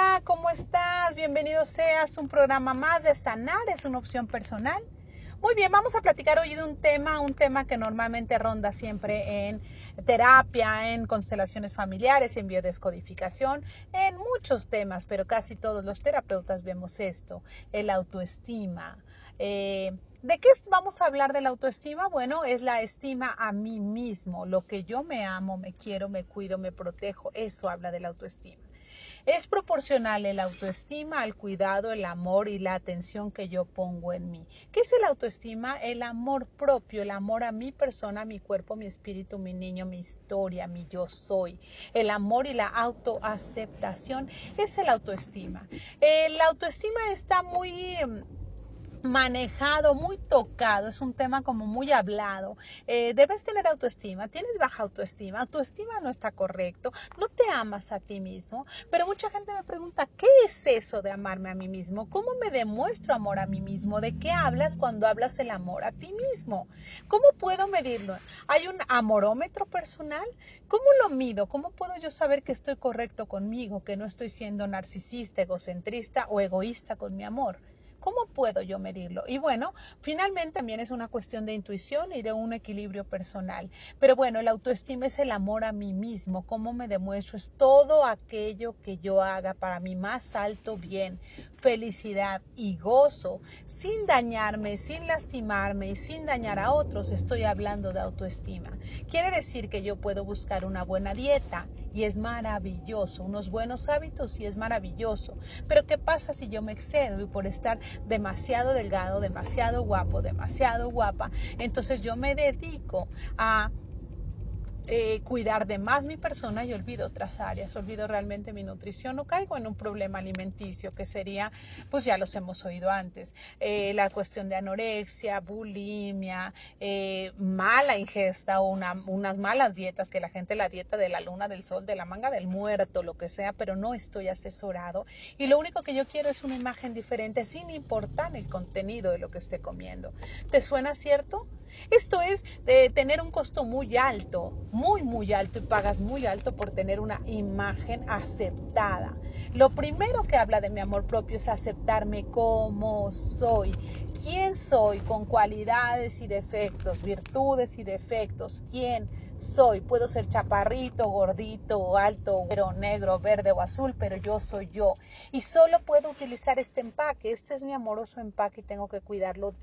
Hola, ¿cómo estás? Bienvenido seas un programa más de Sanar, es una opción personal. Muy bien, vamos a platicar hoy de un tema, un tema que normalmente ronda siempre en terapia, en constelaciones familiares, en biodescodificación, en muchos temas, pero casi todos los terapeutas vemos esto, el autoestima. Eh, ¿De qué vamos a hablar de la autoestima? Bueno, es la estima a mí mismo, lo que yo me amo, me quiero, me cuido, me protejo, eso habla de la autoestima. Es proporcional el autoestima al cuidado, el amor y la atención que yo pongo en mí. ¿Qué es el autoestima? El amor propio, el amor a mi persona, mi cuerpo, mi espíritu, mi niño, mi historia, mi yo soy. El amor y la autoaceptación es el autoestima. El autoestima está muy manejado, muy tocado, es un tema como muy hablado. Eh, debes tener autoestima, tienes baja autoestima, autoestima no está correcto, no te amas a ti mismo, pero mucha gente me pregunta, ¿qué es eso de amarme a mí mismo? ¿Cómo me demuestro amor a mí mismo? ¿De qué hablas cuando hablas el amor a ti mismo? ¿Cómo puedo medirlo? ¿Hay un amorómetro personal? ¿Cómo lo mido? ¿Cómo puedo yo saber que estoy correcto conmigo, que no estoy siendo narcisista, egocentrista o egoísta con mi amor? ¿Cómo puedo yo medirlo? Y bueno, finalmente también es una cuestión de intuición y de un equilibrio personal. Pero bueno, la autoestima es el amor a mí mismo, cómo me demuestro, es todo aquello que yo haga para mi más alto bien, felicidad y gozo, sin dañarme, sin lastimarme y sin dañar a otros. Estoy hablando de autoestima. Quiere decir que yo puedo buscar una buena dieta y es maravilloso, unos buenos hábitos y es maravilloso. Pero ¿qué pasa si yo me excedo y por estar demasiado delgado, demasiado guapo, demasiado guapa, entonces yo me dedico a eh, cuidar de más mi persona y olvido otras áreas, olvido realmente mi nutrición o caigo en un problema alimenticio que sería, pues ya los hemos oído antes, eh, la cuestión de anorexia, bulimia, eh, mala ingesta o unas malas dietas, que la gente la dieta de la luna, del sol, de la manga del muerto, lo que sea, pero no estoy asesorado y lo único que yo quiero es una imagen diferente sin importar el contenido de lo que esté comiendo. ¿Te suena cierto? Esto es de tener un costo muy alto, muy, muy alto y pagas muy alto por tener una imagen aceptada. Lo primero que habla de mi amor propio es aceptarme como soy. ¿Quién soy? Con cualidades y defectos, virtudes y defectos. ¿Quién soy? Puedo ser chaparrito, gordito, alto, pero negro, verde o azul, pero yo soy yo. Y solo puedo utilizar este empaque. Este es mi amoroso empaque y tengo que cuidarlo,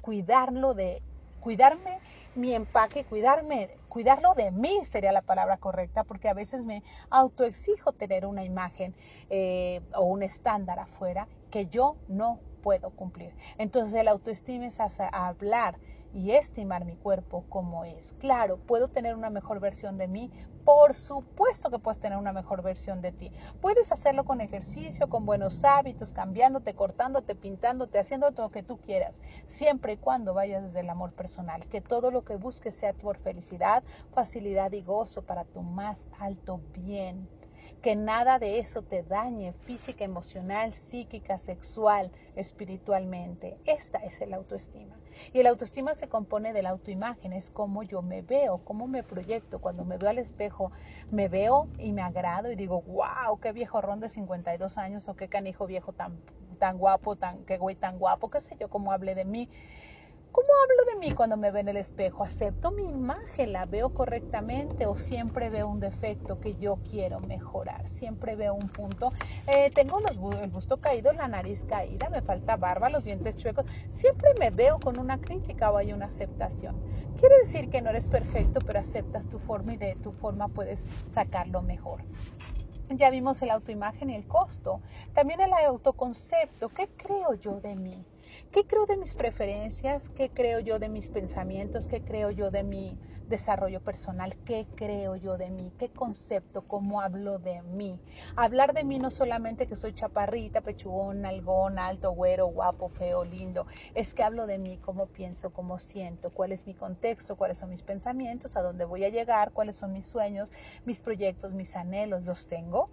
cuidarlo de cuidarme mi empaque, cuidarme, cuidarlo de mí sería la palabra correcta, porque a veces me autoexijo tener una imagen eh, o un estándar afuera que yo no puedo cumplir. Entonces el autoestima es hablar y estimar mi cuerpo como es. Claro, puedo tener una mejor versión de mí. Por supuesto que puedes tener una mejor versión de ti. Puedes hacerlo con ejercicio, con buenos hábitos, cambiándote, cortándote, pintándote, haciendo todo lo que tú quieras, siempre y cuando vayas desde el amor personal. Que todo lo que busques sea por felicidad, facilidad y gozo para tu más alto bien que nada de eso te dañe física, emocional, psíquica, sexual, espiritualmente. Esta es el autoestima. Y el autoestima se compone de la autoimagen, es cómo yo me veo, cómo me proyecto. Cuando me veo al espejo, me veo y me agrado y digo, wow, qué viejo ron de 52 años o qué canijo viejo tan, tan guapo, tan, qué güey tan guapo, qué sé yo, cómo hable de mí. ¿Cómo hablo de mí cuando me veo en el espejo? ¿Acepto mi imagen? ¿La veo correctamente o siempre veo un defecto que yo quiero mejorar? Siempre veo un punto. Eh, tengo el busto caído, la nariz caída, me falta barba, los dientes chuecos. Siempre me veo con una crítica o hay una aceptación. Quiere decir que no eres perfecto, pero aceptas tu forma y de tu forma puedes sacarlo mejor. Ya vimos el autoimagen y el costo. También el autoconcepto. ¿Qué creo yo de mí? ¿Qué creo de mis preferencias? ¿Qué creo yo de mis pensamientos? ¿Qué creo yo de mi desarrollo personal? ¿Qué creo yo de mí? ¿Qué concepto? ¿Cómo hablo de mí? Hablar de mí no solamente que soy chaparrita, pechugón, algón, alto, güero, guapo, feo, lindo. Es que hablo de mí, cómo pienso, cómo siento, cuál es mi contexto, cuáles son mis pensamientos, a dónde voy a llegar, cuáles son mis sueños, mis proyectos, mis anhelos. ¿Los tengo?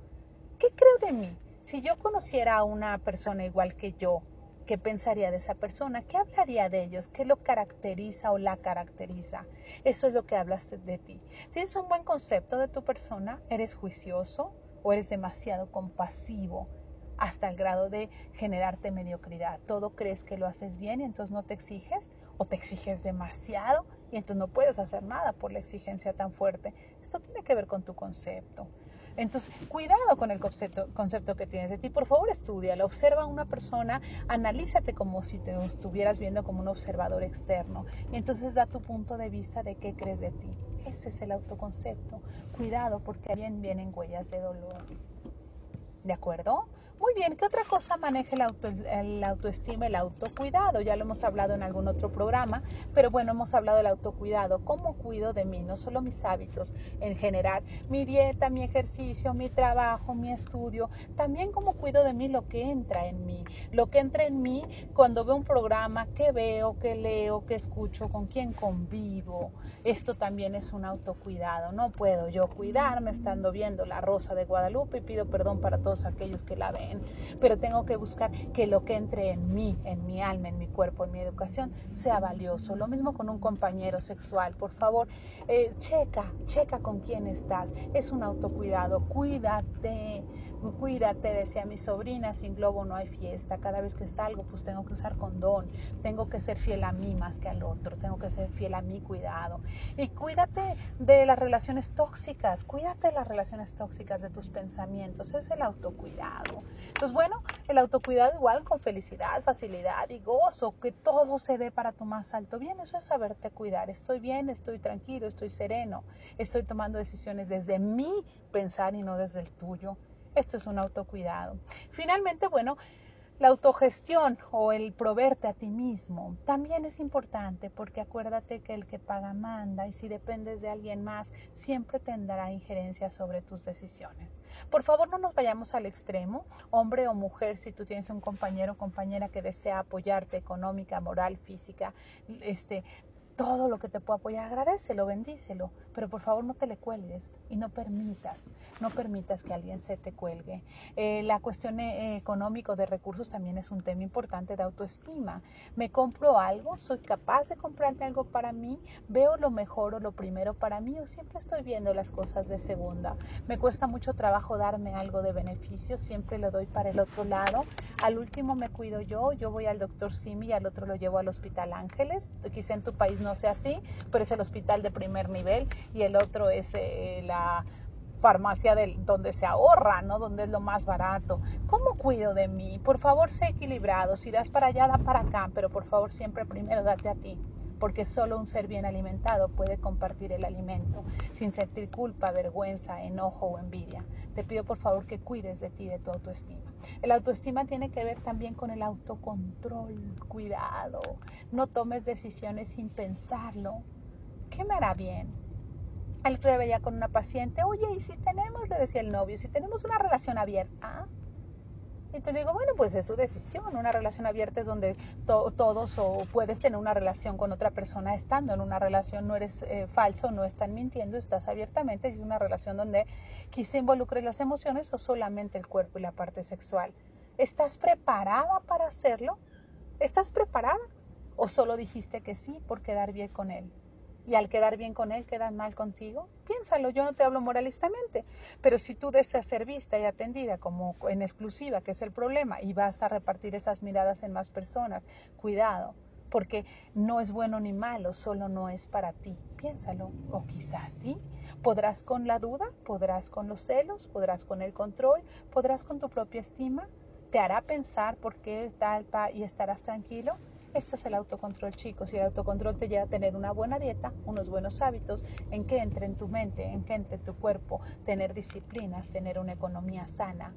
¿Qué creo de mí? Si yo conociera a una persona igual que yo, ¿Qué pensaría de esa persona? ¿Qué hablaría de ellos? ¿Qué lo caracteriza o la caracteriza? Eso es lo que hablas de ti. ¿Tienes un buen concepto de tu persona? ¿Eres juicioso o eres demasiado compasivo? hasta el grado de generarte mediocridad. Todo crees que lo haces bien y entonces no te exiges o te exiges demasiado y entonces no puedes hacer nada por la exigencia tan fuerte. Esto tiene que ver con tu concepto. Entonces, cuidado con el concepto, que tienes de ti. Por favor, estudia, observa a una persona, analízate como si te estuvieras viendo como un observador externo. Y entonces da tu punto de vista de qué crees de ti. Ese es el autoconcepto. Cuidado porque bien vienen huellas de dolor. ¿De acuerdo? Muy bien, ¿qué otra cosa maneja el, auto, el autoestima, el autocuidado? Ya lo hemos hablado en algún otro programa, pero bueno, hemos hablado del autocuidado. ¿Cómo cuido de mí? No solo mis hábitos en general, mi dieta, mi ejercicio, mi trabajo, mi estudio, también cómo cuido de mí lo que entra en mí. Lo que entra en mí cuando veo un programa, qué veo, qué leo, qué escucho, con quién convivo. Esto también es un autocuidado. No puedo yo cuidarme estando viendo La Rosa de Guadalupe y pido perdón para todos aquellos que la ven pero tengo que buscar que lo que entre en mí, en mi alma, en mi cuerpo, en mi educación, sea valioso. Lo mismo con un compañero sexual, por favor, eh, checa, checa con quién estás. Es un autocuidado, cuídate, cuídate, decía mi sobrina, sin globo no hay fiesta. Cada vez que salgo, pues tengo que usar condón, tengo que ser fiel a mí más que al otro, tengo que ser fiel a mi cuidado. Y cuídate de las relaciones tóxicas, cuídate de las relaciones tóxicas, de tus pensamientos, es el autocuidado. Entonces, bueno, el autocuidado igual con felicidad, facilidad y gozo, que todo se dé para tu más alto bien, eso es saberte cuidar. Estoy bien, estoy tranquilo, estoy sereno, estoy tomando decisiones desde mi pensar y no desde el tuyo. Esto es un autocuidado. Finalmente, bueno, la autogestión o el proveerte a ti mismo también es importante porque acuérdate que el que paga manda y si dependes de alguien más siempre tendrá injerencia sobre tus decisiones. Por favor no nos vayamos al extremo, hombre o mujer, si tú tienes un compañero o compañera que desea apoyarte económica, moral, física, este, todo lo que te pueda apoyar, agradecelo, bendícelo, pero por favor no te le cuelgues y no permitas, no permitas que alguien se te cuelgue. Eh, la cuestión eh, económica de recursos también es un tema importante de autoestima. Me compro algo, soy capaz de comprarme algo para mí, veo lo mejor o lo primero para mí o siempre estoy viendo las cosas de segunda. Me cuesta mucho trabajo darme algo de beneficio, siempre lo doy para el otro lado. Al último me cuido yo, yo voy al doctor Simi y al otro lo llevo al Hospital Ángeles. Quizá en tu país no sea así, pero es el hospital de primer nivel y el otro es eh, la farmacia del, donde se ahorra, ¿no? Donde es lo más barato. ¿Cómo cuido de mí? Por favor, sé equilibrado. Si das para allá, da para acá, pero por favor, siempre primero date a ti porque solo un ser bien alimentado puede compartir el alimento sin sentir culpa, vergüenza, enojo o envidia. Te pido por favor que cuides de ti, de tu autoestima. El autoestima tiene que ver también con el autocontrol. Cuidado, no tomes decisiones sin pensarlo. ¿Qué me hará bien? El otro día veía con una paciente, oye, ¿y si tenemos, le decía el novio, si tenemos una relación abierta? Y te digo, bueno, pues es tu decisión. Una relación abierta es donde todos o puedes tener una relación con otra persona estando en una relación, no eres eh, falso, no están mintiendo, estás abiertamente. Es una relación donde quizá involucres las emociones o solamente el cuerpo y la parte sexual. ¿Estás preparada para hacerlo? ¿Estás preparada? ¿O solo dijiste que sí por quedar bien con él? Y al quedar bien con él quedan mal contigo? Piénsalo, yo no te hablo moralistamente, pero si tú deseas ser vista y atendida como en exclusiva, que es el problema, y vas a repartir esas miradas en más personas, cuidado, porque no es bueno ni malo, solo no es para ti. Piénsalo, o quizás sí. Podrás con la duda, podrás con los celos, podrás con el control, podrás con tu propia estima, te hará pensar por qué tal y estarás tranquilo. Este es el autocontrol, chicos, y el autocontrol te lleva a tener una buena dieta, unos buenos hábitos, en que entre en tu mente, en que entre tu cuerpo, tener disciplinas, tener una economía sana.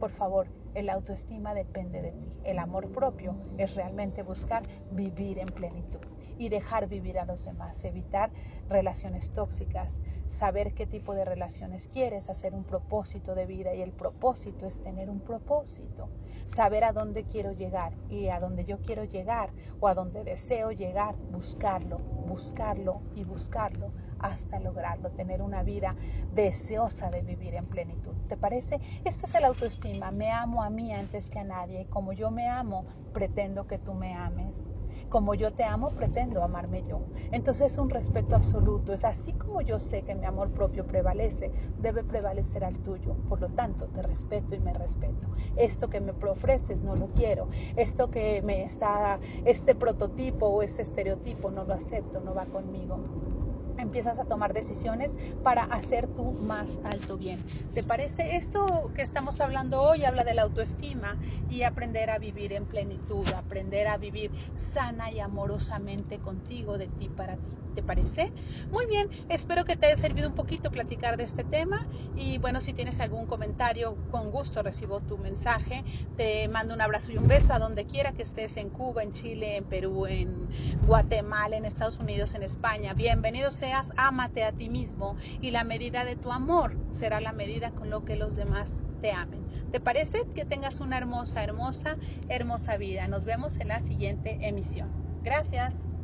Por favor, el autoestima depende de ti. El amor propio es realmente buscar vivir en plenitud y dejar vivir a los demás, evitar relaciones tóxicas, saber qué tipo de relaciones quieres, hacer un propósito de vida y el propósito es tener un propósito, saber a dónde quiero llegar y a dónde yo quiero llegar o a dónde deseo llegar, buscarlo, buscarlo y buscarlo hasta lograrlo, tener una vida deseosa de vivir en plenitud. ¿Te parece? Este es el autoestima. Me amo a mí antes que a nadie y como yo me amo, pretendo que tú me ames. Como yo te amo, pretendo amarme yo. Entonces es un respeto absoluto. Es así como yo sé que mi amor propio prevalece, debe prevalecer al tuyo. Por lo tanto, te respeto y me respeto. Esto que me ofreces no lo quiero. Esto que me está, este prototipo o este estereotipo no lo acepto, no va conmigo empiezas a tomar decisiones para hacer tu más alto bien. ¿Te parece? Esto que estamos hablando hoy habla de la autoestima y aprender a vivir en plenitud, aprender a vivir sana y amorosamente contigo, de ti para ti. ¿Te parece? Muy bien, espero que te haya servido un poquito platicar de este tema y bueno, si tienes algún comentario, con gusto recibo tu mensaje. Te mando un abrazo y un beso a donde quiera que estés, en Cuba, en Chile, en Perú, en Guatemala, en Estados Unidos, en España. Bienvenido seas, ámate a ti mismo y la medida de tu amor será la medida con lo que los demás te amen. ¿Te parece? Que tengas una hermosa, hermosa, hermosa vida. Nos vemos en la siguiente emisión. Gracias.